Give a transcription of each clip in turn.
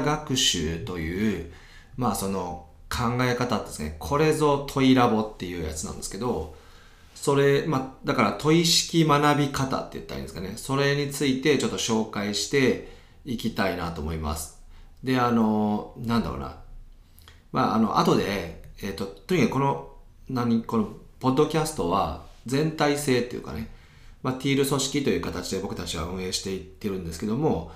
学習という、まあその考え方ですね。これぞ問いラボっていうやつなんですけど、それ、まあ、だから問い式学び方って言ったらいいんですかね。それについてちょっと紹介していきたいなと思います。で、あの、なんだろうな。まあ、あの、後で、えっ、と、とにかくこの、何、この、ポッドキャストは全体性っていうかね、まあ、ティール組織という形で僕たちは運営していってるんですけども、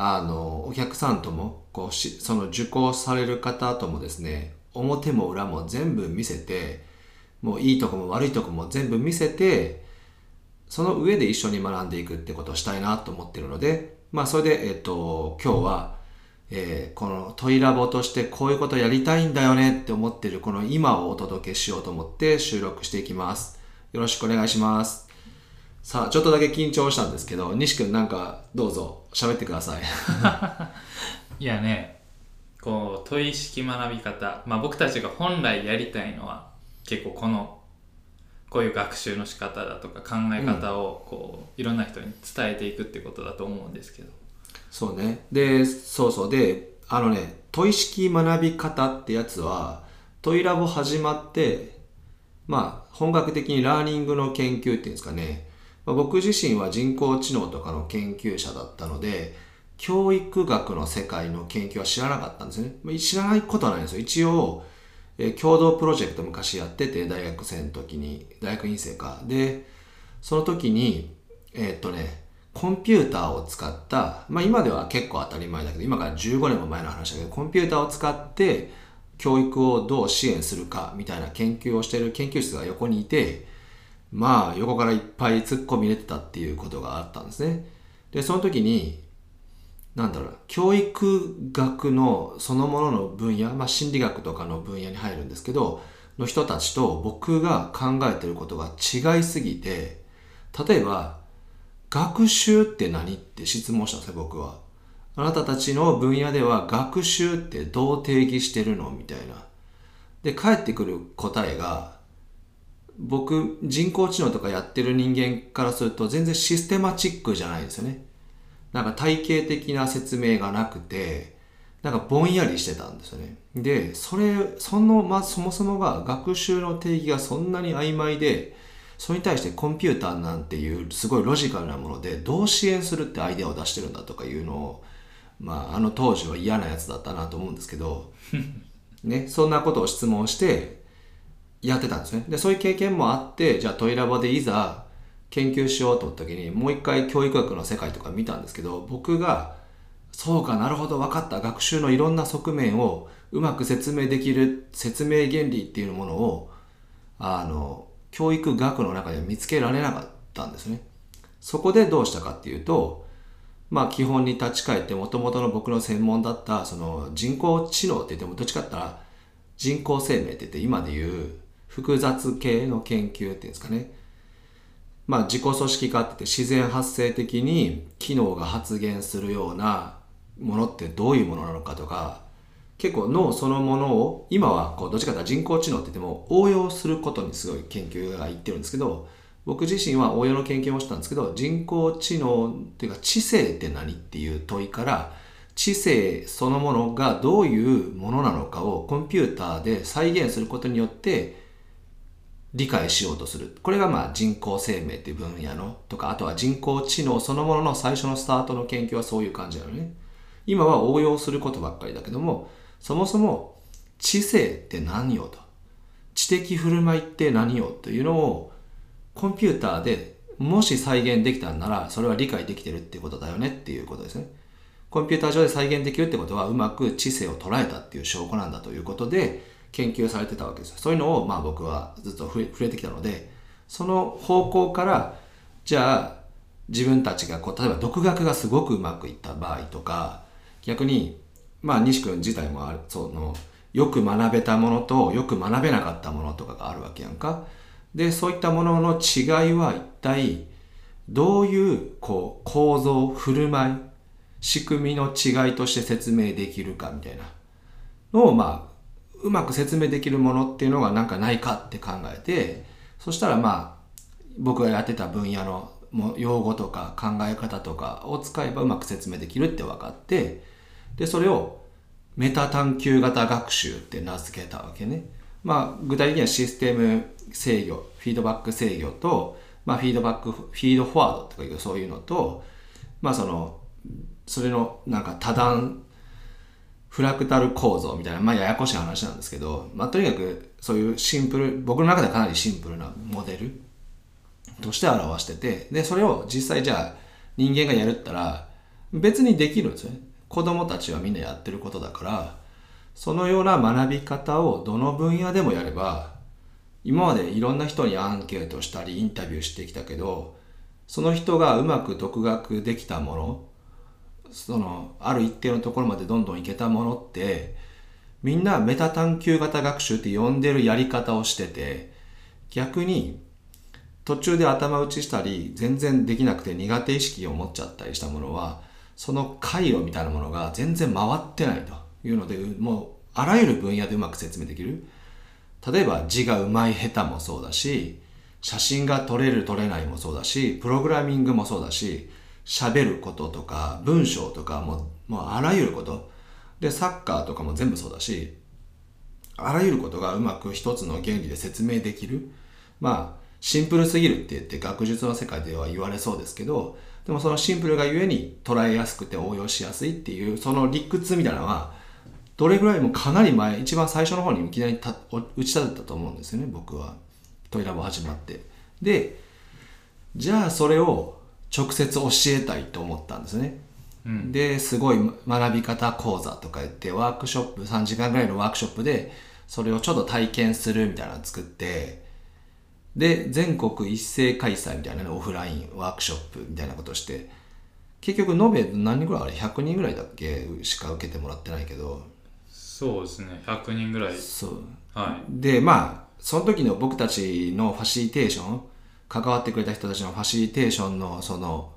あの、お客さんとも、こうし、その受講される方ともですね、表も裏も全部見せて、もういいとこも悪いとこも全部見せて、その上で一緒に学んでいくってことをしたいなと思ってるので、まあそれで、えっと、今日は、えーこのトイラボとしてこういうことやりたいんだよねって思ってるこの今をお届けしようと思って収録していきます。よろしくお願いします。さあ、ちょっとだけ緊張したんですけど、西くんなんかどうぞ喋ってください。いやねこう問い式学び方まあ僕たちが本来やりたいのは結構このこういう学習の仕方だとか考え方をこう、いろんな人に伝えていくってことだと思うんですけどそうね。で、そうそう。で、あのね、問い式学び方ってやつは、問いラボ始まって、まあ、本格的にラーニングの研究っていうんですかね。僕自身は人工知能とかの研究者だったので、教育学の世界の研究は知らなかったんですね。知らないことはないんですよ。一応、え共同プロジェクト昔やってて、大学生の時に、大学院生か。で、その時に、えーっとね、コンピューターを使った、まあ今では結構当たり前だけど、今から15年も前の話だけど、コンピューターを使って教育をどう支援するかみたいな研究をしている研究室が横にいて、まあ横からいっぱい突っ込み入れてたっていうことがあったんですね。で、その時に、なんだろう、教育学のそのものの分野、まあ心理学とかの分野に入るんですけど、の人たちと僕が考えてることが違いすぎて、例えば、学習って何って質問したんですね、僕は。あなたたちの分野では学習ってどう定義してるのみたいな。で、返ってくる答えが、僕、人工知能とかやってる人間からすると全然システマチックじゃないですよね。なんか体系的な説明がなくて、なんかぼんやりしてたんですよね。で、それ、その、まあ、そもそもが学習の定義がそんなに曖昧で、それに対してコンピューターなんていうすごいロジカルなものでどう支援するってアイデアを出してるんだとかいうのを、まあ、あの当時は嫌なやつだったなと思うんですけど、ね、そんなことを質問してやってたんですね。で、そういう経験もあって、じゃあトイラボでいざ研究しようと思った時にもう一回教育学の世界とか見たんですけど、僕がそうかなるほど分かった学習のいろんな側面をうまく説明できる説明原理っていうものをあの教育学の中で見つけられなかったんですねそこでどうしたかっていうとまあ基本に立ち返って元々の僕の専門だったその人工知能って言ってもどっちかって言ったら人工生命って言って今でいう複雑系の研究っていうんですかね。まあ自己組織化ってって自然発生的に機能が発現するようなものってどういうものなのかとか結構脳そのものを今はこうどっちかというと人工知能って言っても応用することにすごい研究がいってるんですけど僕自身は応用の研究もしたんですけど人工知能っていうか知性って何っていう問いから知性そのものがどういうものなのかをコンピューターで再現することによって理解しようとする。これがまあ人工生命っていう分野のとか、あとは人工知能そのものの最初のスタートの研究はそういう感じなのね。今は応用することばっかりだけども、そもそも知性って何よと。知的振る舞いって何よというのをコンピューターでもし再現できたんなら、それは理解できてるってことだよねっていうことですね。コンピューター上で再現できるってことは、うまく知性を捉えたっていう証拠なんだということで、研究されてたわけですよ。そういうのを、まあ僕はずっと触れ触れてきたので、その方向から、じゃあ、自分たちがこう、例えば独学がすごくうまくいった場合とか、逆に、まあ西君自体もある、その、よく学べたものとよく学べなかったものとかがあるわけやんか。で、そういったものの違いは一体、どういう、こう、構造、振る舞い、仕組みの違いとして説明できるかみたいなのを、まあ、うまく説明できるものっていうのがなんかないかって考えて、そしたらまあ、僕がやってた分野のも用語とか考え方とかを使えばうまく説明できるって分かって、で、それをメタ探求型学習って名付けたわけね。まあ、具体的にはシステム制御、フィードバック制御と、まあ、フィードバック、フィードフォワードとかいうそういうのと、まあ、その、それのなんか多段フラクタル構造みたいな、まあ、ややこしい話なんですけど、まあ、とにかくそういうシンプル、僕の中ではかなりシンプルなモデルとして表してて、で、それを実際じゃあ人間がやるったら別にできるんですね。子供たちはみんなやってることだから、そのような学び方をどの分野でもやれば、今までいろんな人にアンケートしたりインタビューしてきたけど、その人がうまく独学できたもの、そのある一定のところまでどんどんいけたものってみんなメタ探求型学習って呼んでるやり方をしてて逆に途中で頭打ちしたり全然できなくて苦手意識を持っちゃったりしたものはその回路みたいなものが全然回ってないというのでもうあらゆる分野でうまく説明できる。例えば字がうまい下手もそうだし写真が撮れる撮れないもそうだしプログラミングもそうだし喋ることとか文章とかももうあらゆること。でサッカーとかも全部そうだしあらゆることがうまく一つの原理で説明できる。まあシンプルすぎるって言って学術の世界では言われそうですけどでもそのシンプルがゆえに捉えやすくて応用しやすいっていうその理屈みたいなのはどれぐらいもかなり前一番最初の方にいきなり打ち立てたと思うんですよね僕は。トイラボ始まって。でじゃあそれを直接教えたいと思ったんですね。うん。ですごい学び方講座とか言ってワークショップ3時間ぐらいのワークショップでそれをちょっと体験するみたいなのを作ってで全国一斉開催みたいなねオフラインワークショップみたいなことをして結局延べ何人ぐらいあれ？100人ぐらいだっけしか受けてもらってないけど。そうですね。100人ぐらい。そう。はでまあその時の僕たちのファシリテーション関わってくれた人たちのファシリテーションのその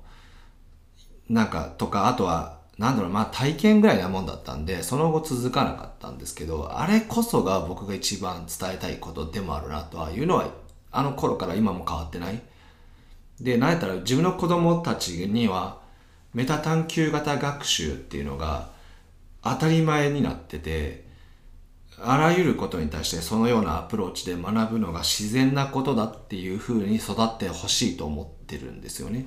なんかとかあとはなんだろうまあ体験ぐらいなもんだったんでその後続かなかったんですけどあれこそが僕が一番伝えたいことでもあるなとはいうのはあの頃から今も変わってない。でなんやったら自分の子供たちにはメタ探求型学習っていうのが当たり前になっててあらゆることに対してそのようなアプローチで学ぶのが自然なことだっていうふうに育ってほしいと思ってるんですよね。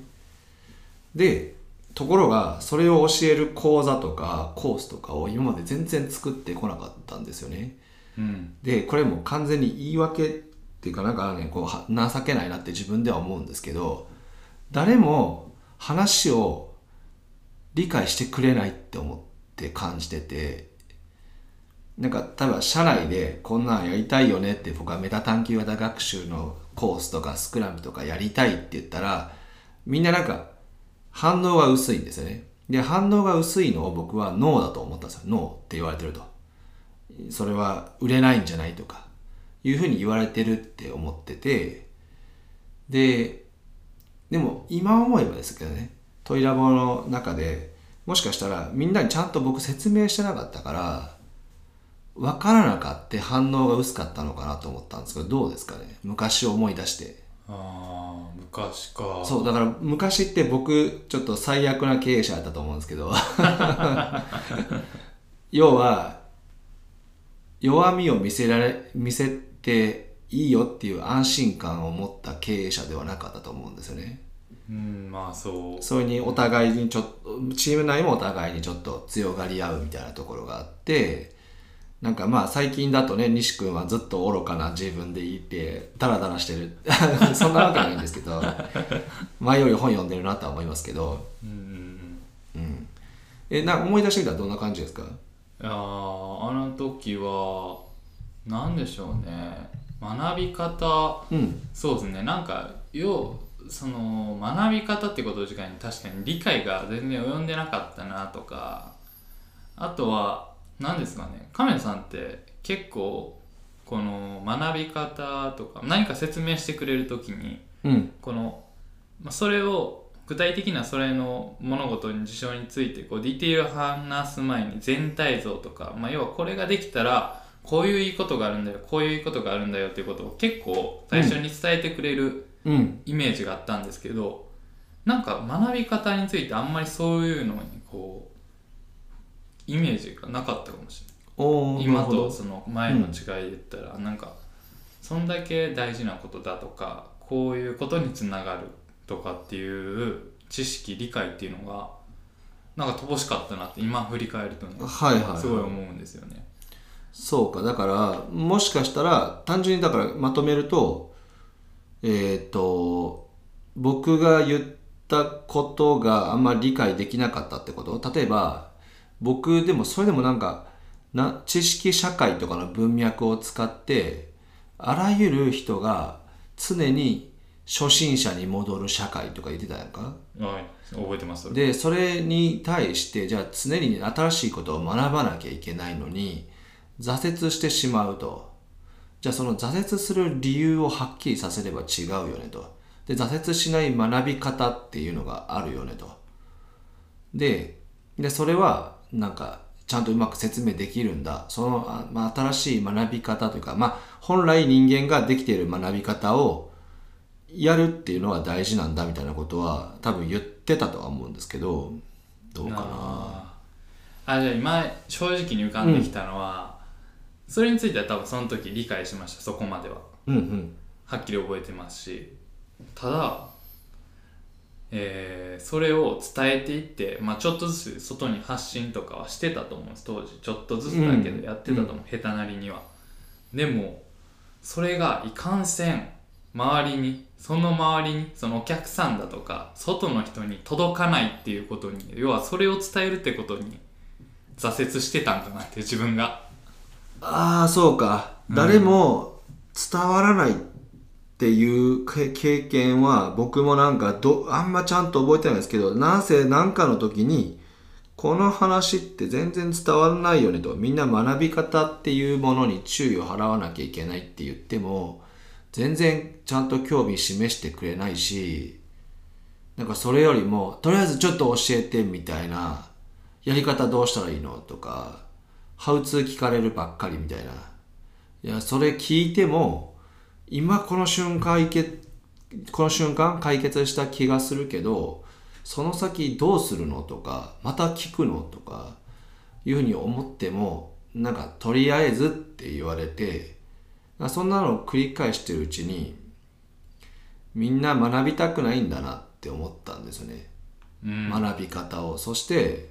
で、ところがそれを教える講座とかコースとかを今まで全然作ってこなかったんですよね。いうんで、これも完全に言い訳っていうかなんかね、こうは情けないなって自分では思うんですけど、誰も話を理解してくれないって思って感じてて、なんか例えば社内でこんなんやりたいよねって僕はメタ探求型学習のコースとかスクラムとかやりたいって言ったらみんななんか反応が薄いんですよね。で反応が薄いのを僕はノーだと思ったんですよ。ノーって言われてると。それは売れないんじゃないとかいうふうに言われてるって思ってて。ででも今思えばですけどねトイラボの中でもしかしたらみんなにちゃんと僕説明してなかったから分からなかって反応が薄かったのかなと思ったんですけどどうですかね？昔を思い出して。ああ昔か。そうだから昔って僕ちょっと最悪な経営者だったと思うんですけど。要は弱みを見せられ見せていいよっていう安心感を持った経営者ではなかったと思うんですよね。うんまあそう。それにお互いにちょっとチーム内もお互いにちょっと強がり合うみたいなところがあってなんかまあ最近だとね西君はずっと愚かな自分でいてダラダラしてる。そんなわけないんですけど 前より本読んでるなとは思いますけど、うんうんうん、えな思い出してみたらどんな感じですか？うんいやーあの時は何でしょうね。学び方。うん。そうですね。なんか要その学び方ってこと自体に確かに理解が全然及んでなかったなとかあとは何ですかね。亀さんって結構この学び方とか何か説明してくれる時にうん。この、まあ、それを具体的なそれの物事に事象についてこうディティールを話す前に全体像とか、まあ、要はこれができたらこういういいことがあるんだよこういういいことがあるんだよっていうことを結構最初に伝えてくれるうん。イメージがあったんですけどなんか学び方についてあんまりそういうのにこうイメージがなかったかもしれない。今とその前の違いで言ったら、なんかそんだけ大事なことだとかこういうことにつながるとかっていう知識理解っていうのがなんか乏しかったなって今振り返るとねはいはいはい。すごい思うんですよね。そうか。だからもしかしたら単純にだからまとめるとえっ、と僕が言ったことがあんまり理解できなかったってこと？例えば僕でもそれでもなんかな知識社会とかの文脈を使ってあらゆる人が常に初心者に戻る社会とか言ってたやんか。はい。覚えてますでそれに対してじゃあ常に新しいことを学ばなきゃいけないのに挫折してしまうと。じゃあその挫折する理由をはっきりさせれば違うよねと。で挫折しない学び方っていうのがあるよねと。ででそれはなんかちゃんとうまく説明できるんだ。その、あまあ、新しい学び方というか、まあ、本来人間ができている学び方をやるっていうのは大事なんだみたいなことは多分言ってたとは思うんですけどどうかな。あじゃあ今正直に浮かんできたのは、それについては多分その時理解しましたそこまでは。うんうん。はっきり覚えてますし。ただ、えーそれを伝えていって、まあ、ちょっとずつ外に発信とかはしてたと思うんです。当時ちょっとずつだけどやってたと思う、下手なりには。でもそれがいかんせん周りにその周りにそのお客さんだとか外の人に届かないっていうことに要はそれを伝えるってことに挫折してたんかなって自分が。ああそうか、誰も伝わらないっていう経験は僕もなんかどあんまちゃんと覚えてないんですけどなんせ何かの時にこの話って全然伝わらないよねとみんな学び方っていうものに注意を払わなきゃいけないって言っても全然ちゃんと興味示してくれないしなんかそれよりもとりあえずちょっと教えてみたいなやり方どうしたらいいのとかハウツー聞かれるばっかりみたいな。いやそれ聞いても今この瞬間いけこの瞬間解決した気がするけどその先どうするのとかまた聞くのとかいうふうに思ってもなんかとりあえずって言われてそんなのを繰り返してるうちにみんな学びたくないんだなって思ったんですよね、学び方を。そして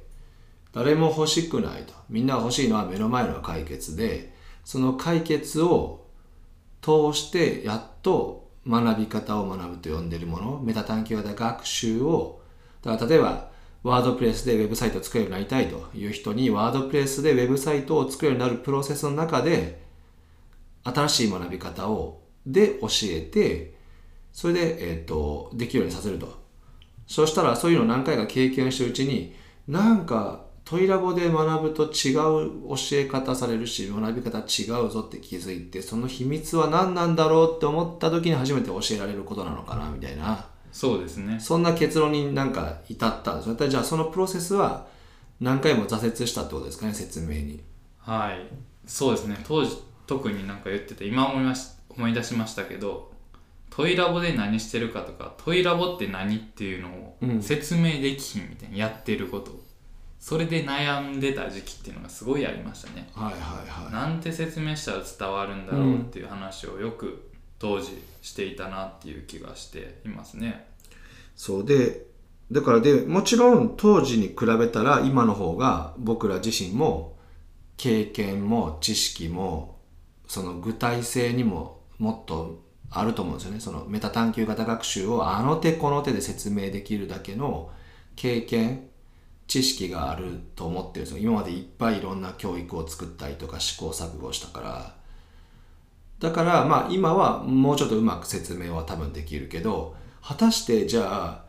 誰も欲しくないと。みんなが欲しいのは目の前の解決でその解決を通してやっと学び方を学ぶと呼んでいるものメタ探求型学習をだから例えばワードプレスでウェブサイトを作るようになりたいという人にワードプレスでウェブサイトを作るようになるプロセスの中で新しい学び方をで教えてそれで、えー、とできるようにさせると。そうしたらそういうのを何回か経験してるうちになんかトイラボで学ぶと違う教え方されるし学び方違うぞって気づいてその秘密は何なんだろうって思った時に初めて教えられることなのかなみたいな。そうですね。そんな結論になんか至ったんですよ。じゃあそのプロセスは何回も挫折したってことですかね説明に。はい。そうですね。当時特になんか言ってて今思いまし思い出しましたけどトイラボで何してるかとかトイラボって何っていうのを説明できひんみたいな、やってることそれで悩んでた時期っていうのがすごいありましたね。はいはいはい。なんて説明したら伝わるんだろうっていう話をよく当時していたなっていう気がしていますね。そうでだからでもちろん当時に比べたら今の方が僕ら自身も経験も知識もその具体性にももっとあると思うんですよね。そのメタ探求型学習をあの手この手で説明できるだけの経験知識があると思ってるんですよ。今までいっぱいいろんな教育を作ったりとか試行錯誤したから。だからまあ今はもうちょっとうまく説明は多分できるけど果たしてじゃあ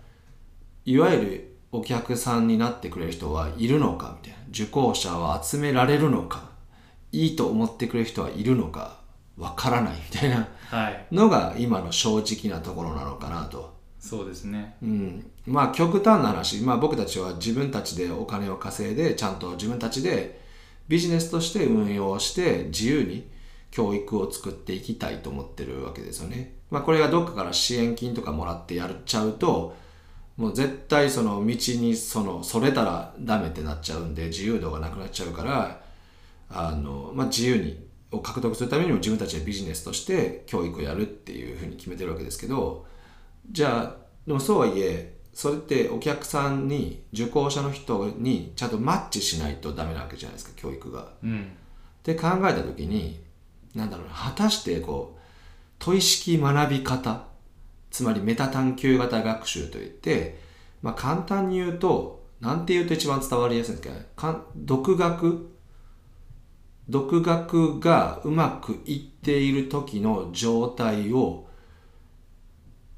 いわゆるお客さんになってくれる人はいるのかみたいな。受講者は集められるのかいいと思ってくれる人はいるのかわからないみたいなはい。のが今の正直なところなのかなと。そうですね。うん、まあ極端な話、まあ、僕たちは自分たちでお金を稼いでちゃんと自分たちでビジネスとして運用して自由に教育を作っていきたいと思ってるわけですよね。まあ、これがどっかから支援金とかもらってやっちゃうともう絶対その道にそのそれたらダメってなっちゃうんで自由度がなくなっちゃうからあの、まあ、自由にを獲得するためにも自分たちでビジネスとして教育をやるっていうふうに決めてるわけですけどじゃあでもそうはいえそれってお客さんに受講者の人にちゃんとマッチしないとダメなわけじゃないですか教育が。うん。って考えた時になんだろうな果たしてこう問い式学び方つまりメタ探求型学習といって、まあ、簡単に言うとなんて言うと一番伝わりやすいんですかね。かん独学？独学がうまくいっている時の状態を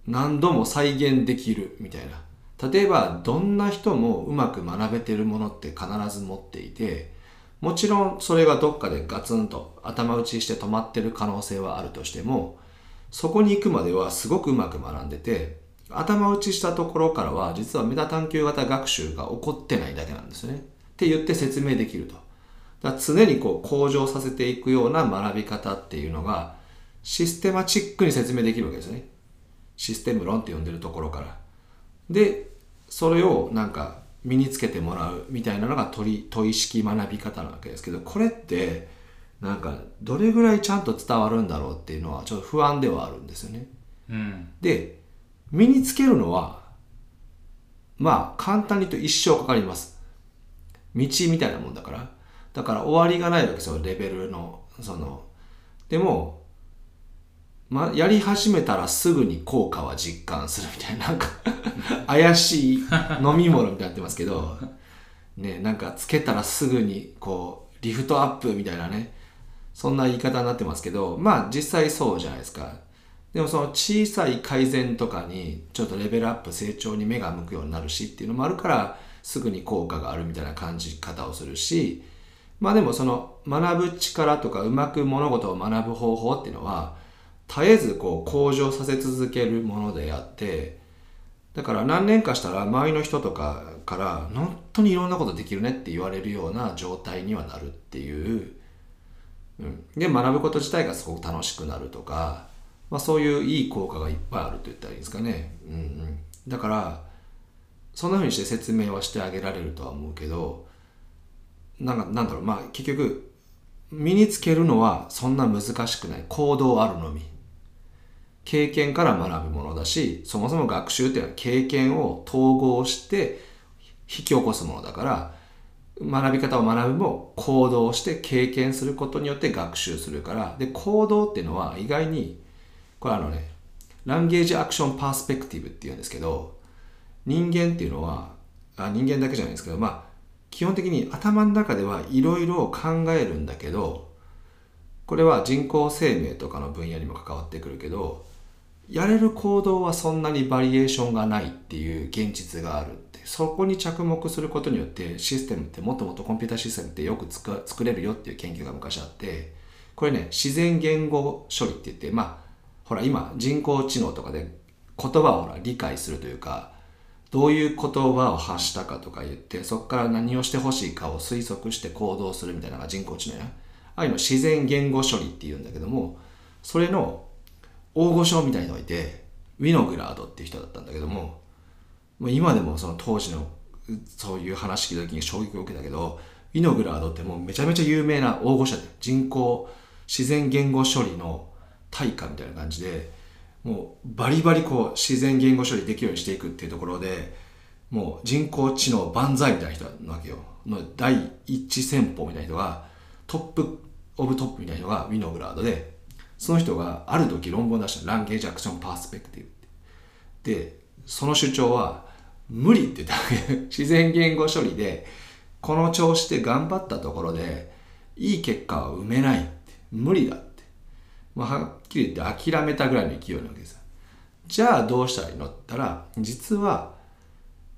何度も再現できるみたいな例えばどんな人もうまく学べてるものって必ず持っていてもちろんそれがどっかでガツンと頭打ちして止まってる可能性はあるとしてもそこに行くまではすごくうまく学んでて頭打ちしたところからは実はメタ探求型学習が起こってないだけなんですよね。って言って説明できると。だ常にこう向上させていくような学び方っていうのがシステマチックに説明できるわけですね。システム論って呼んでるところから。でそれをなんか身につけてもらうみたいなのが問い問い式学び方なわけですけどこれってなんかどれぐらいちゃんと伝わるんだろうっていうのはちょっと不安ではあるんですよね。うん。で身につけるのはまあ簡単に言うと一生かかります。道みたいなもんだから。だから終わりがないわけですよレベルのその。でもま、やり始めたらすぐに効果は実感するみたいな、なんか 怪しい飲み物みたいになってますけど、ね、なんかつけたらすぐにこう、リフトアップみたいなね、そんな言い方になってますけど、まあ実際そうじゃないですか。でもその小さい改善とかにちょっとレベルアップ成長に目が向くようになるしっていうのもあるからすぐに効果があるみたいな感じ方をするしまあでもその学ぶ力とかうまく物事を学ぶ方法っていうのは絶えずこう向上させ続けるものであってだから何年かしたら周りの人とかから本当にいろんなことできるねって言われるような状態にはなるっていう、うん、で学ぶこと自体がすごく楽しくなるとか、まあ、そういういい効果がいっぱいあると言ったらいいんですかね、うんうん、だからそんな風にして説明はしてあげられるとは思うけどなんかなんだろう。まあ結局身につけるのはそんな難しくない。行動あるのみ。経験から学ぶものだしそもそも学習っていうのは経験を統合して引き起こすものだから学び方を学ぶも行動して経験することによって学習するから。で行動っていうのは意外にこれあのねランゲージアクションパースペクティブっていうんですけど人間っていうのはあ人間だけじゃないですけどまあ基本的に頭の中ではいろいろ考えるんだけどこれは人工生命とかの分野にも関わってくるけどやれる行動はそんなにバリエーションがないっていう現実があるってそこに着目することによってシステムってもっともっとコンピュータシステムってよく作れるよっていう研究が昔あって。これね自然言語処理って言ってまあほら今人工知能とかで言葉をほら理解するというかどういう言葉を発したかとか言ってそこから何をしてほしいかを推測して行動するみたいなのが人工知能や。ああいうの自然言語処理っていうんだけどもそれの大御所みたいにおいてウィノグラードっていう人だったんだけどももう今でもその当時のそういう話聞いた時に衝撃を受けたけどウィノグラードってもうめちゃめちゃ有名な大御所で人工自然言語処理の大家みたいな感じでもうバリバリこう自然言語処理できるようにしていくっていうところでもう人工知能万歳みたいな人なわけよ。の第一戦法みたいな人が top of top みたいな人がウィノグラードでその人がある時論文を出した Language Action Perspective ってでその主張は無理って言ったわけ。自然言語処理でこの調子で頑張ったところでいい結果は生めないって。無理だって、まあ、はっきり言って諦めたぐらいの勢いなわけです。じゃあどうしたらいいのって言ったら実は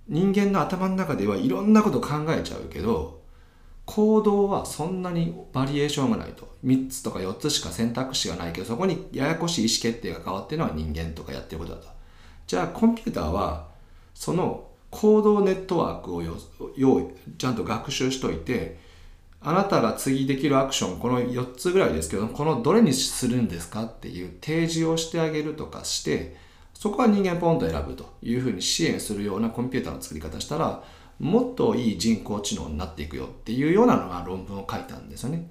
人間の頭の中ではいろんなこと考えちゃうけど行動はそんなにバリエーションがないと。3つとか4つしか選択肢がないけどそこにややこしい意思決定が変わってるのは人間とかやってることだと。じゃあコンピューターはその行動ネットワークを用意ちゃんと学習しといてあなたが次できるアクションこの4つぐらいですけどこのどれにするんですかっていう提示をしてあげるとかしてそこは人間ポンと選ぶというふうに支援するようなコンピューターの作り方したらもっといい人工知能になっていくよっていうようなのが論文を書いたんですよね。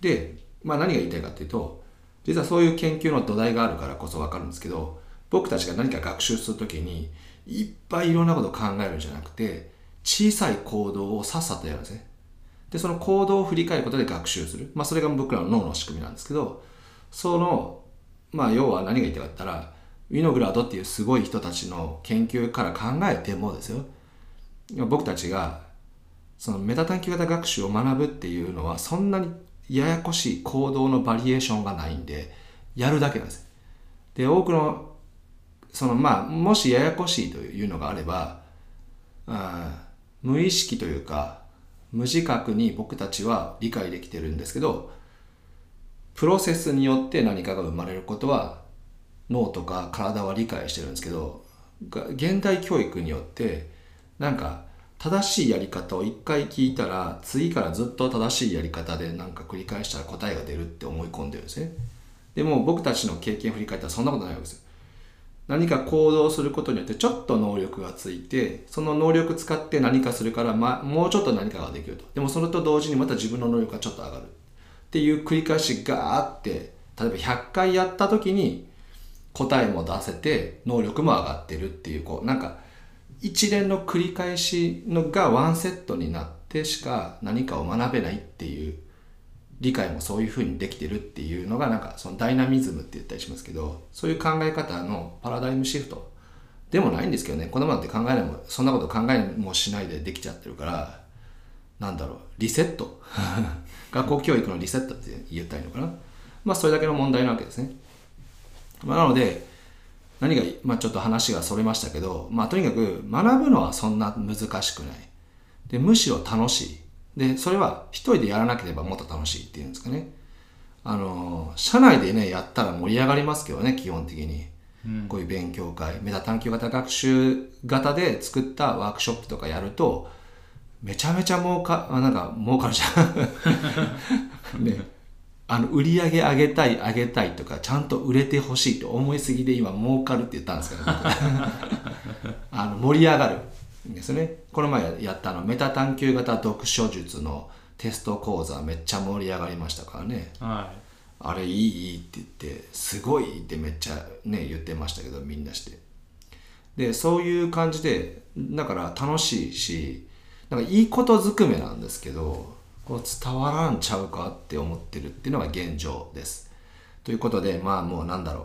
で、まあ、何が言いたいかっていうと実はそういう研究の土台があるからこそ分かるんですけど僕たちが何か学習する時にいっぱいいろんなことを考えるんじゃなくて小さい行動をさっさとやるんですね。で、その行動を振り返ることで学習する。まあ、それが僕らの脳の仕組みなんですけど、その、まあ、要は何が言いたかったら、ウィノグラードっていうすごい人たちの研究から考えてもですよ、僕たちが、そのメタ探究型学習を学ぶっていうのは、そんなにややこしい行動のバリエーションがないんで、やるだけなんです。で、多くの、そのまあ、もしややこしいというのがあれば、あ無意識というか無自覚に僕たちは理解できてるんですけどプロセスによって何かが生まれることは脳とか体は理解してるんですけど現代教育によってなんか正しいやり方を一回聞いたら次からずっと正しいやり方でなんか繰り返したら答えが出るって思い込んでるんですね。でも僕たちの経験を振り返ったらそんなことないわけですよ。何か行動することによってちょっと能力がついてその能力使って何かするから、ま、もうちょっと何かができると。でもそれと同時にまた自分の能力がちょっと上がる。っていう繰り返しがあって例えば100回やった時に答えも出せて能力も上がってるっていうこうなんか一連の繰り返しのがワンセットになってしか何かを学べないっていう理解もそういうふうにできてるっていうのがなんかそのダイナミズムって言ったりしますけどそういう考え方のパラダイムシフトでもないんですけどね。子供なんて考えないもそんなこと考えもしないでできちゃってるからなんだろうリセット。学校教育のリセットって言ったらいいのかな。まあそれだけの問題なわけですね、まあ、なので何が、まあ、ちょっと話がそれましたけど、まあ、とにかく学ぶのはそんな難しくないでむしろ楽しいで、それは一人でやらなければもっと楽しいっていうんですかね。あの、社内でね、やったら盛り上がりますけどね、基本的に。うん、こういう勉強会、メタ探究型学習型で作ったワークショップとかやると、めちゃめちゃ儲か、あなんか儲かるじゃん。ね。あの、売り上げ上げたい、上げたいとか、ちゃんと売れてほしいと思いすぎで今儲かるって言ったんですけど、あの、盛り上がる。ですね。この前やったあのメタ探究型読書術のテスト講座めっちゃ盛り上がりましたからね、はい、あれいいいいって言ってすごいってめっちゃね言ってましたけどみんなして。でそういう感じでだから楽しいしなんかいいことずくめなんですけどこう伝わらんちゃうかって思ってるっていうのが現状です。ということでまあもうなんだろう。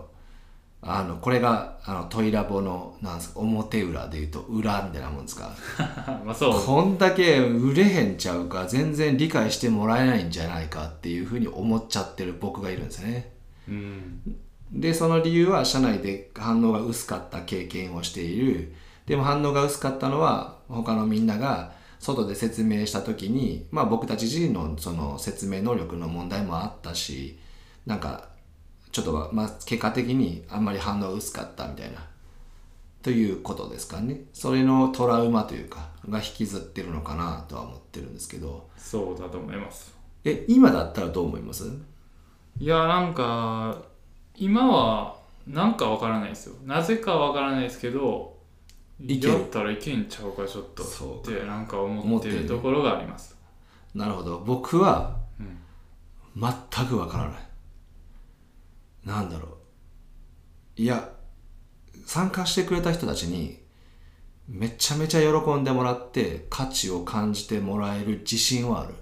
あのこれがあのトイラボのなんですか表裏でいうと裏みたいなもんですか。まあそう。こんだけ売れへんちゃうか全然理解してもらえないんじゃないかっていうふうに思っちゃってる僕がいるんですね、うん、でその理由は社内で反応が薄かった経験をしている。でも反応が薄かったのは他のみんなが外で説明した時に、まあ、僕たち自身のその説明能力の問題もあったしなんかちょっと、まあ、結果的にあんまり反応薄かったみたいなということですかね。それのトラウマというかが引きずってるのかなとは思ってるんですけど。そうだと思います。え今だったらどう思います？いやなんか今はなんかわからないですよ。なぜかわからないですけどやったらいけんちゃうかちょっと。ってなんか思ってるところがあります、なるほど。僕は、全くわからない。なんだろう。いや参加してくれた人たちにめちゃめちゃ喜んでもらって価値を感じてもらえる自信はある。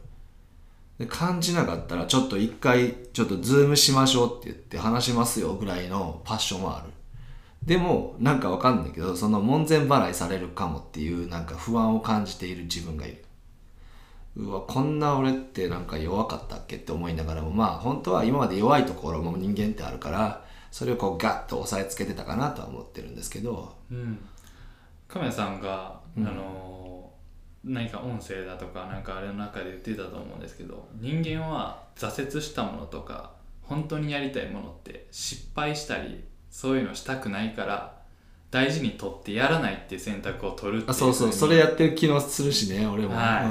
で感じなかったらちょっと一回ちょっとズームしましょうって言って話しますよぐらいのパッションはあるでもなんかわかんないけどその門前払いされるかもっていうなんか不安を感じている自分がいる。うわこんな俺ってなんか弱かったっけって思いながらもまあ本当は今まで弱いところも人間ってあるからそれをこうガッと押さえつけてたかなとは思ってるんですけど、うん、亀さんが、うん、あの何か音声だとかなんかあれの中で言ってたと思うんですけど人間は挫折したものとか本当にやりたいものって失敗したりそういうのしたくないから大事に取ってやらないっていう選択を取るっていうあそうそう。それやってる気のするしね俺も、は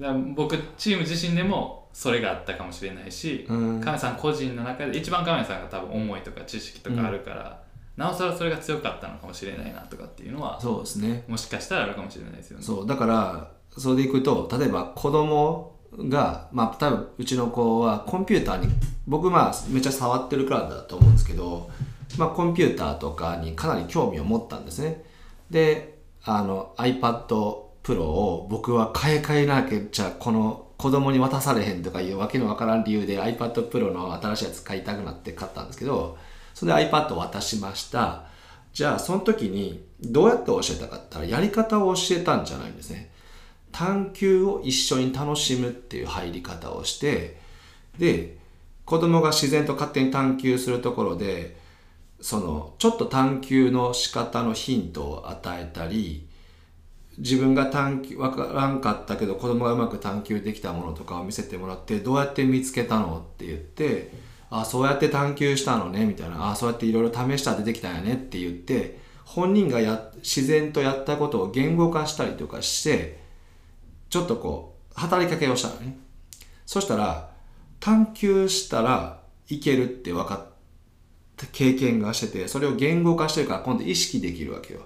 い、うん、僕チーム自身でもそれがあったかもしれないし、うん、亀さん個人の中で一番亀さんが多分思いとか知識とかあるから、なおさらそれが強かったのかもしれないなとかっていうのはそうですね。もしかしたらあるかもしれないですよね。そう。だからそれでいくと例えば子供がまあ多分うちの子はコンピューターに僕まあめっちゃ触ってるからだと思うんですけど、まあ、コンピューターとかにかなり興味を持ったんですね。であの iPad Pro を僕は買い替えなきゃじゃこの子供に渡されへんとかいうわけのわからん理由で iPad Pro の新しいやつ買いたくなって買ったんですけどそれで iPad を渡しました。じゃあその時にどうやって教えたかって言ったらやり方を教えたんじゃないんですね。探求を一緒に楽しむっていう入り方をしてで子供が自然と勝手に探求するところでそのちょっと探求の仕方のヒントを与えたり自分が探求わからんかったけど子供がうまく探求できたものとかを見せてもらってどうやって見つけたのって言ってあそうやって探求したのねみたいなあそうやっていろいろ試したら出てきたんやねって言って本人がや自然とやったことを言語化したりとかしてちょっとこう働きかけをしたのね。そしたら探求したらいけるって分かった。経験がしててそれを言語化してるから今度意識できるわけよ。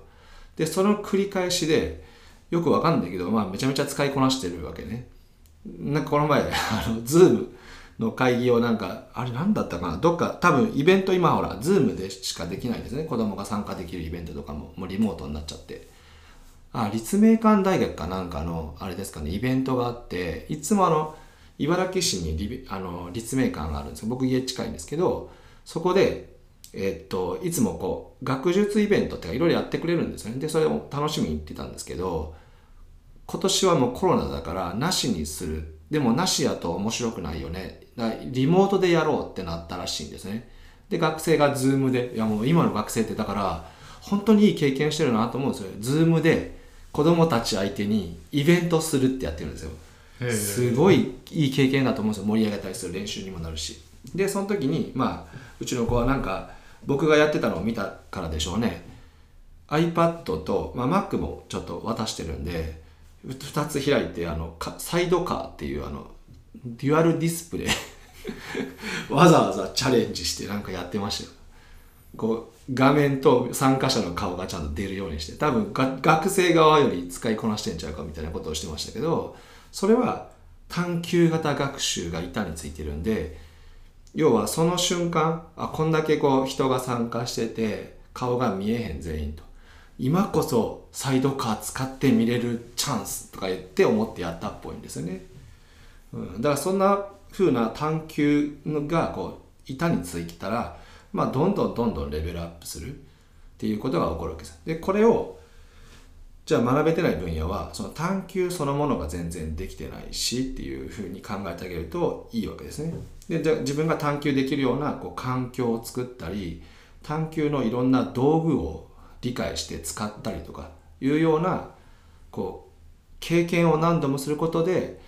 でその繰り返しでよくわかんないけど、まあ、めちゃめちゃ使いこなしてるわけね。なんかこの前 あのズームの会議をなんかあれ何だったかな？どっか多分イベント今ほらズームでしかできないんですね。子供が参加できるイベントとかももうリモートになっちゃって。あ立命館大学かなんかのあれですかねイベントがあっていつもあの茨城市にあの立命館があるんですよ。僕家近いんですけどそこでえっといつもこう学術イベントっていろいろやってくれるんですよね。でそれを楽しみに行ってたんですけど今年はもうコロナだからなしにする。でもなしやと面白くないよね。だリモートでやろうってなったらしいんですね。で学生がズームでいやもう今の学生ってだから本当にいい経験してるなと思うんですよ。ズームで子供たち相手にイベントするってやってるんですよ。すごいいい経験だと思うんですよ。盛り上げたりする練習にもなるし。でその時にまあうちの子はなんか僕がやってたのを見たからでしょうね。iPad と、まあ、Mac もちょっと渡してるんで2つ開いてあのサイドカーっていうあのデュアルディスプレイわざわざチャレンジしてなんかやってましたよ。こう画面と参加者の顔がちゃんと出るようにして多分学生側より使いこなしてんちゃうかみたいなことをしてましたけどそれは探求型学習が板についてるんで要はその瞬間あこんだけこう人が参加してて顔が見えへん全員と。今こそサイドカー使って見れるチャンスとか言って思ってやったっぽいんですよね、うん、だからそんな風な探求がこう板についてたらまあどんどんどんどんレベルアップするっていうことが起こるわけです。でこれをじゃあ学べてない分野はその探求そのものが全然できてないしっていうふうに考えてあげるといいわけですね。でじゃあ自分が探求できるようなこう環境を作ったり探求のいろんな道具を理解して使ったりとかいうようなこう経験を何度もすることで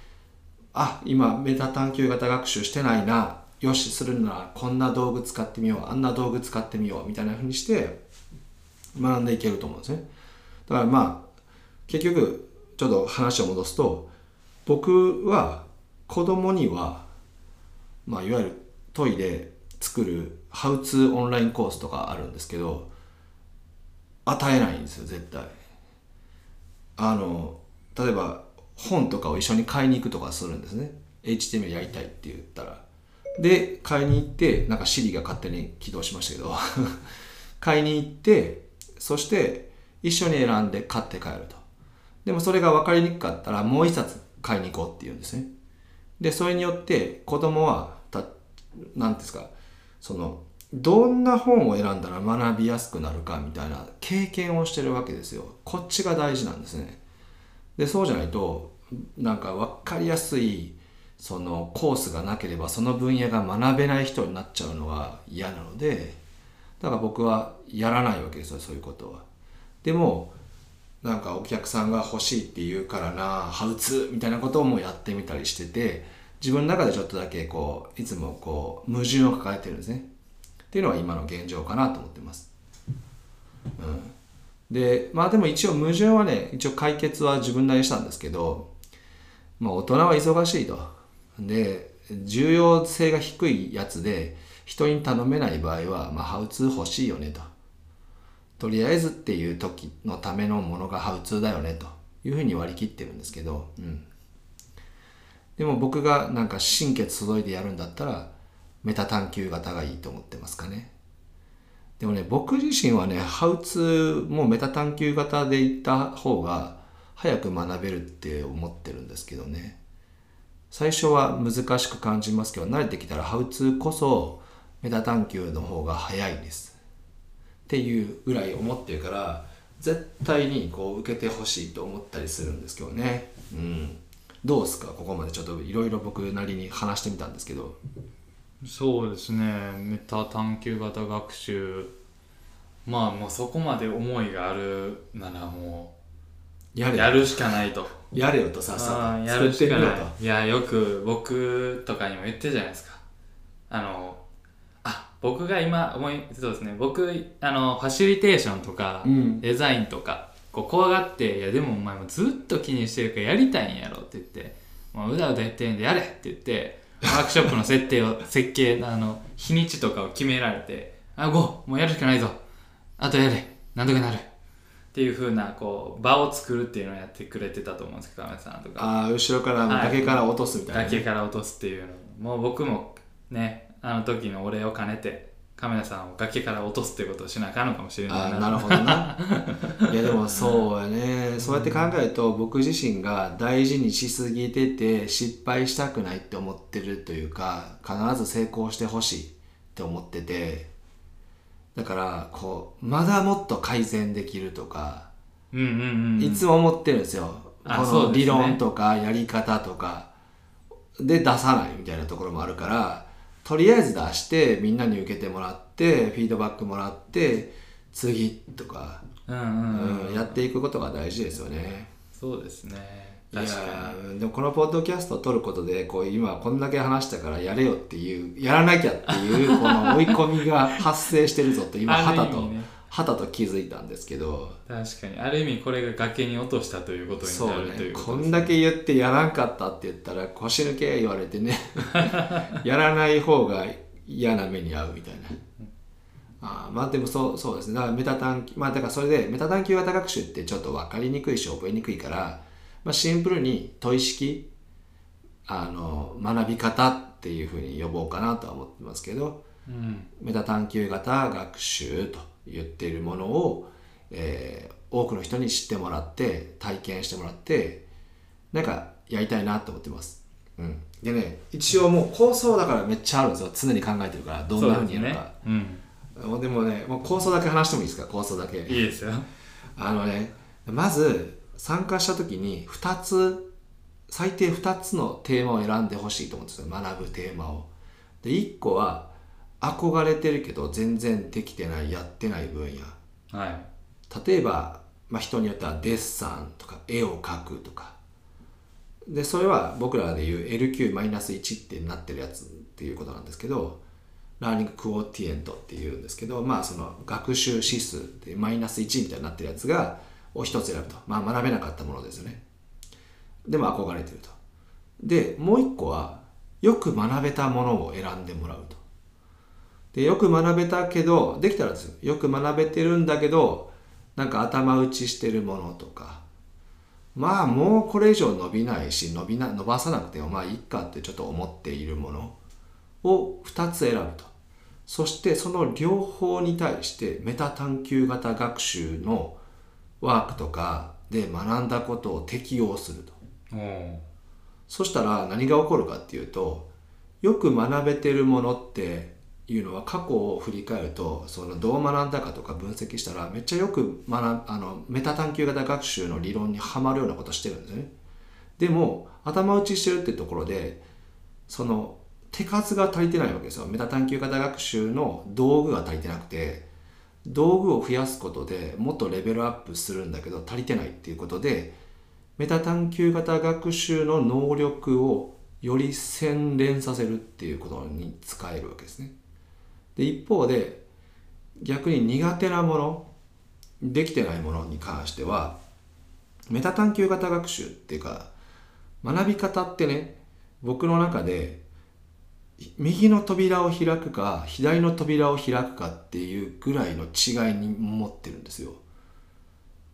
あ今メタ探求型学習してないなよしするならこんな道具使ってみようあんな道具使ってみようみたいなふうにして学んでいけると思うんですね。だからまあ結局ちょっと話を戻すと僕は子供には、まあ、いわゆるトイレ作るハウツーオンラインコースとかあるんですけど与えないんですよ絶対。あの例えば本とかを一緒に買いに行くとかするんですね。HTML やりたいって言ったら。で買いに行ってなんか Siri が勝手に起動しましたけど 買いに行ってそして一緒に選んで買って帰ると。でもそれが分かりにくかったらもう一冊買いに行こうっていうんですね。でそれによって子供はた何ですかそのどんな本を選んだら学びやすくなるかみたいな経験をしてるわけですよ。こっちが大事なんですね。でそうじゃないとなんか分かりやすいそのコースがなければその分野が学べない人になっちゃうのが嫌なのでだから僕はやらないわけですよそういうことは。でもなんかお客さんが欲しいって言うからなハウツーみたいなことをもやってみたりしてて自分の中でちょっとだけこういつもこう矛盾を抱えてるんですね。っていうのは今の現状かなと思ってます、うん、でまあでも一応矛盾はね一応解決は自分なりにしたんですけど、まあ、大人は忙しいと。で重要性が低いやつで人に頼めない場合は、まあ、ハウツー欲しいよねと。とりあえずっていう時のためのものがハウツーだよねというふうに割り切ってるんですけど、うん、でも僕がなんか心血注いでやるんだったらメタ探求型がいいと思ってますかね。でもね僕自身はねハウツーもメタ探求型でいった方が早く学べるって思ってるんですけどね。最初は難しく感じますけど慣れてきたらハウツーこそメタ探求の方が早いです。っていうぐらい思ってるから絶対にこう受けてほしいと思ったりするんですけどね。うん。どうですか？ここまでちょっといろいろ僕なりに話してみたんですけど。そうですね。メタ探求型学習。まあもうそこまで思いがあるならもうやるしかないと。やれよとさっあさと。ーやるしかない。いやよく僕とかにも言ってるじゃないですか。あのあ僕が今思いそうですね。僕あのファシリテーションとか、うん。デザインとかこう怖がって「いやでもお前もずっと気にしてるからやりたいんやろ」って言って「もううだうだ言ってんでやれ」って言ってワークショップの設定を 設計あの日にちとかを決められて「あゴーもうやるしかないぞ。あとやれ。なんとかなる」っていう風なこう場を作るっていうのをやってくれてたと思うんですけど亀さんとか。ああ後ろからはい。崖から落とすみたいなね、崖から落とすっていうのもう僕もねあの時のお礼を兼ねてカメラさんを崖から落とすっていうことをしなあかんのかもしれないあーなるほどな。いやでもそうやね。そうやって考えると僕自身が大事にしすぎてて失敗したくないって思ってるというか必ず成功してほしいって思ってて。だからこうまだもっと改善できるとか、うんうんうんいつも思ってるんですよ。あこの理論とかやり方とか。で出さないみたいなところもあるからとりあえず出してみんなに受けてもらってフィードバックもらって次とかうんうんうん。うんやっていくことが大事ですよね。そうですね。いやでもこのポッドキャストを撮ることでこう今こんだけ話したからやれよっていうやらなきゃっていうこの追い込みが発生してるぞと今 はたとはたと気づいたんですけどに確かにある意味これが崖に落としたということにそうなるといねうことですこんだけ言ってやらんかったって言ったら腰抜け言われてね。やらない方が嫌な目に遭うみたいな。あーまあでもそうそうですね。だからメタ探まあだからそれでメタ探求型学習ってちょっと分かりにくいし覚えにくいから、まあ、シンプルに問い式あの学び方っていうふうに呼ぼうかなとは思ってますけどうん。メタ探求型学習と言っているものを、えー多くの人に知ってもらって体験してもらってなんかやりたいなと思ってます、うん、でね一応もう構想だからめっちゃあるんですよ。常に考えてるからどんなふうにやるか。そうですね。もうでもねもう構想だけ話してもいいですか？構想だけ。うんいいですよ。あのねまず参加した時に2つ最低2つのテーマを選んでほしいと思うんですよ。学ぶテーマを。で1個は憧れてるけど全然できてないやってない分野。はい。例えば、まあ、人によってはデッサンとか絵を描くとか。でそれは僕らでいう LQ-1 ってなってるやつっていうことなんですけどラーニングクオーティエントっていうんですけどまあその学習指数ってマイナス1みたいになってるやつがを一つ選ぶと。まあ学べなかったものですよね。でも憧れてると。でもう一個はよく学べたものを選んでもらうとでよく学べたけどできたらですよ。よく学べてるんだけどなんか頭打ちしてるものとか。まあもうこれ以上伸びないし伸びな伸ばさなくてもまあいいかってちょっと思っているものを2つ選ぶと。そしてその両方に対してメタ探求型学習のワークとかで学んだことを適用すると。そしたら何が起こるかっていうとよく学べてるものっていうのは過去を振り返るとそのどう学んだかとか分析したらめっちゃよく学あのメタ探求型学習の理論にはまるようなことしてるんですよねでも頭打ちしてるってところでその手数が足りてないわけですよメタ探求型学習の道具が足りてなくて道具を増やすことでもっとレベルアップするんだけど足りてないっていうことでメタ探求型学習の能力をより洗練させるっていうことに使えるわけですね。で一方で逆に苦手なものできてないものに関してはメタ探求型学習っていうか学び方ってね僕の中で右の扉を開くか左の扉を開くかっていうぐらいの違いに持ってるんですよ。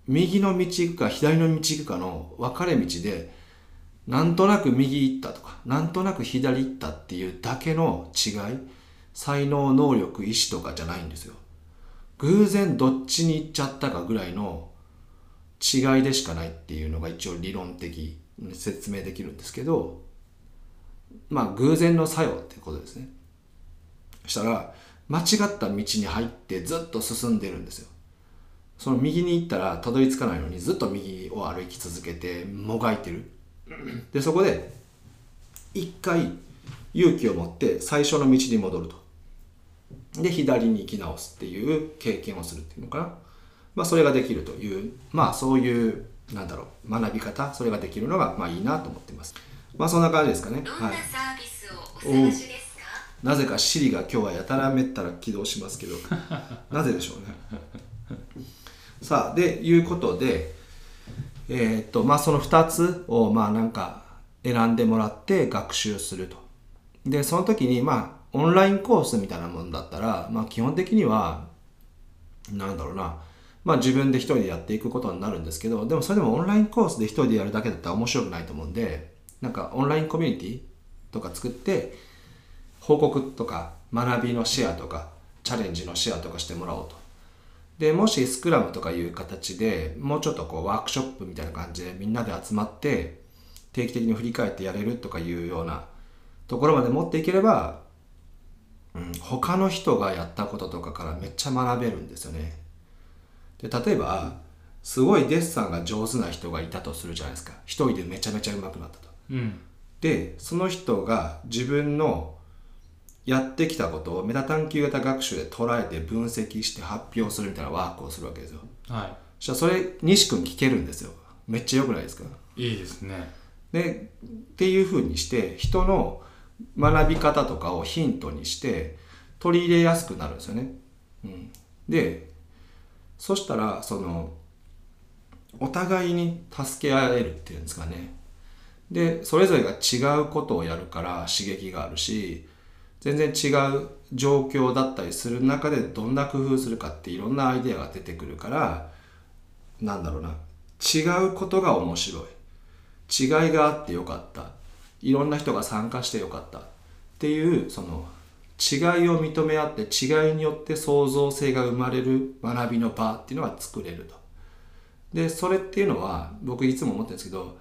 右の道行くか左の道行くかの分かれ道でなんとなく右行ったとかなんとなく左行ったっていうだけの違い才能能力意志とかじゃないんですよ。偶然どっちに行っちゃったかぐらいの違いでしかないっていうのが一応理論的に説明できるんですけどまあ偶然の作用ってことですね。そしたら間違った道に入ってずっと進んでるんですよ。その右に行ったらたどり着かないのにずっと右を歩き続けてもがいてる。でそこで一回勇気を持って最初の道に戻ると。で左に行き直すっていう経験をするっていうのかな。まあそれができるというまあそういうなんだろう学び方それができるのがまあいいなと思っています。まあそんな感じですかね。どんはない。サービスをお探しですか、なぜか Siri が今日はやたらめったら起動しますけど。なぜでしょうね。さあでいうことでえーっとまあその2つをまあなんか選んでもらって学習すると。でその時にまあオンラインコースみたいなもんだったらまあ基本的にはなんだろうな。まあ自分で一人でやっていくことになるんですけどでもそれでもオンラインコースで一人でやるだけだったら面白くないと思うんでなんかオンラインコミュニティとか作って報告とか学びのシェアとかチャレンジのシェアとかしてもらおうと。でもしスクラムとかいう形でもうちょっとこうワークショップみたいな感じでみんなで集まって定期的に振り返ってやれるとかいうようなところまで持っていければ、うん、他の人がやったこととかからめっちゃ学べるんですよね。で例えばすごいデッサンが上手な人がいたとするじゃないですか。一人でめちゃめちゃ上手くなったと。うん。でその人が自分のやってきたことをメタ探求型学習で捉えて分析して発表するみたいなワークをするわけですよ。はそしたらそれ西君聞けるんですよ。めっちゃ良くないですか？いいいですね。でっていうふうにして人の学び方とかをヒントにして取り入れやすくなるんですよね、うん、でそしたらそのお互いに助け合えるっていうんですかね。でそれぞれが違うことをやるから刺激があるし全然違う状況だったりする中でどんな工夫するかっていろんなアイデアが出てくるからなんだろうな。違うことが面白い。違いがあってよかった。いろんな人が参加してよかったっていうその違いを認め合って違いによって創造性が生まれる学びの場っていうのが作れると。でそれっていうのは僕いつも思ってるんですけど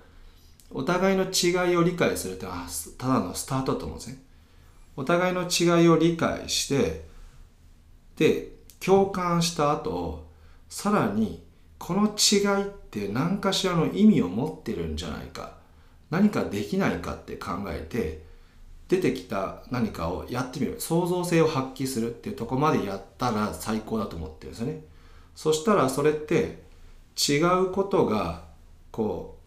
お互いの違いを理解するっていうのはただのスタートだと思うんですね。お互いの違いを理解してで共感した後さらにこの違いって何かしらの意味を持ってるんじゃないか。何かできないかって考えて出てきた何かをやってみる。創造性を発揮するっていうとこまでやったら最高だと思ってるんですよね。そしたらそれって違うことがこ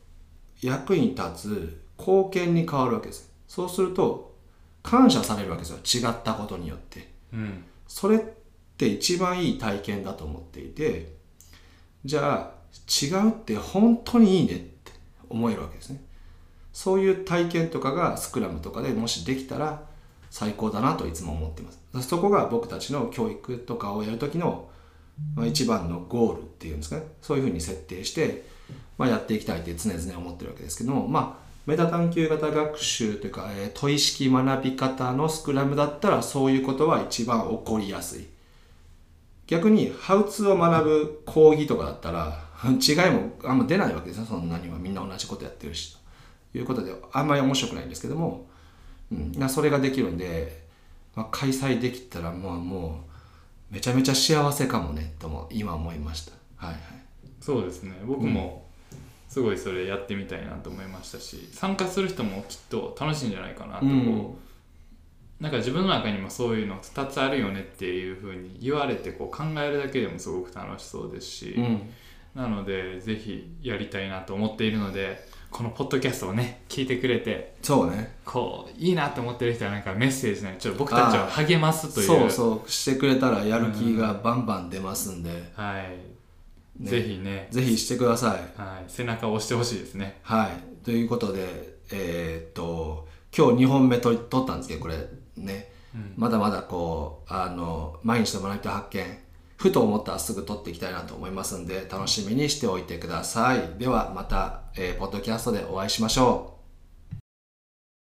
う役に立つ貢献に変わるわけです。そうすると感謝されるわけですよ。違ったことによって。うん。それって一番いい体験だと思っていてじゃあ違うって本当にいいねって思えるわけですねそういう体験とかがスクラムとかでもしできたら最高だなといつも思っています。そこが僕たちの教育とかをやる時の一番のゴールっていうんですかね。そういうふうに設定して、まあ、やっていきたいって常々思ってるわけですけどもまあメタ探求型学習というか、えー問い式学び方のスクラムだったらそういうことは一番起こりやすい。逆にハウツーを学ぶ講義とかだったら 違いもあんま出ないわけですよ。そんなには。みんな同じことやってるし。いうことであんまり面白くないんですけども、うん、なそれができるんで、まあ、開催できたらもうもうめちゃめちゃ幸せかもねとも今思いました。はいはい。そうですね。僕もすごいそれやってみたいなと思いましたし参加する人もきっと楽しいんじゃないかなとこう、うん。なんか自分の中にもそういうの2つあるよねっていうふうに言われてこう考えるだけでもすごく楽しそうですし、うん。なのでぜひやりたいなと思っているのでこのポッドキャストをね聞いてくれてそうね。こういいなと思ってる人はなんかメッセージねちょっと僕たちを励ますという。そうそうしてくれたらやる気がバンバン出ますんで、はい、ね。ぜひね。ぜひしてください。はい、背中を押してほしいですね。はい。ということでえーっと今日2本目撮り撮ったんですけどこれ。ね、まだまだこうあの毎日の学びと発見ふと思ったらすぐ撮っていきたいなと思いますんで楽しみにしておいてください。ではまた、えーポッドキャストでお会いしましょう。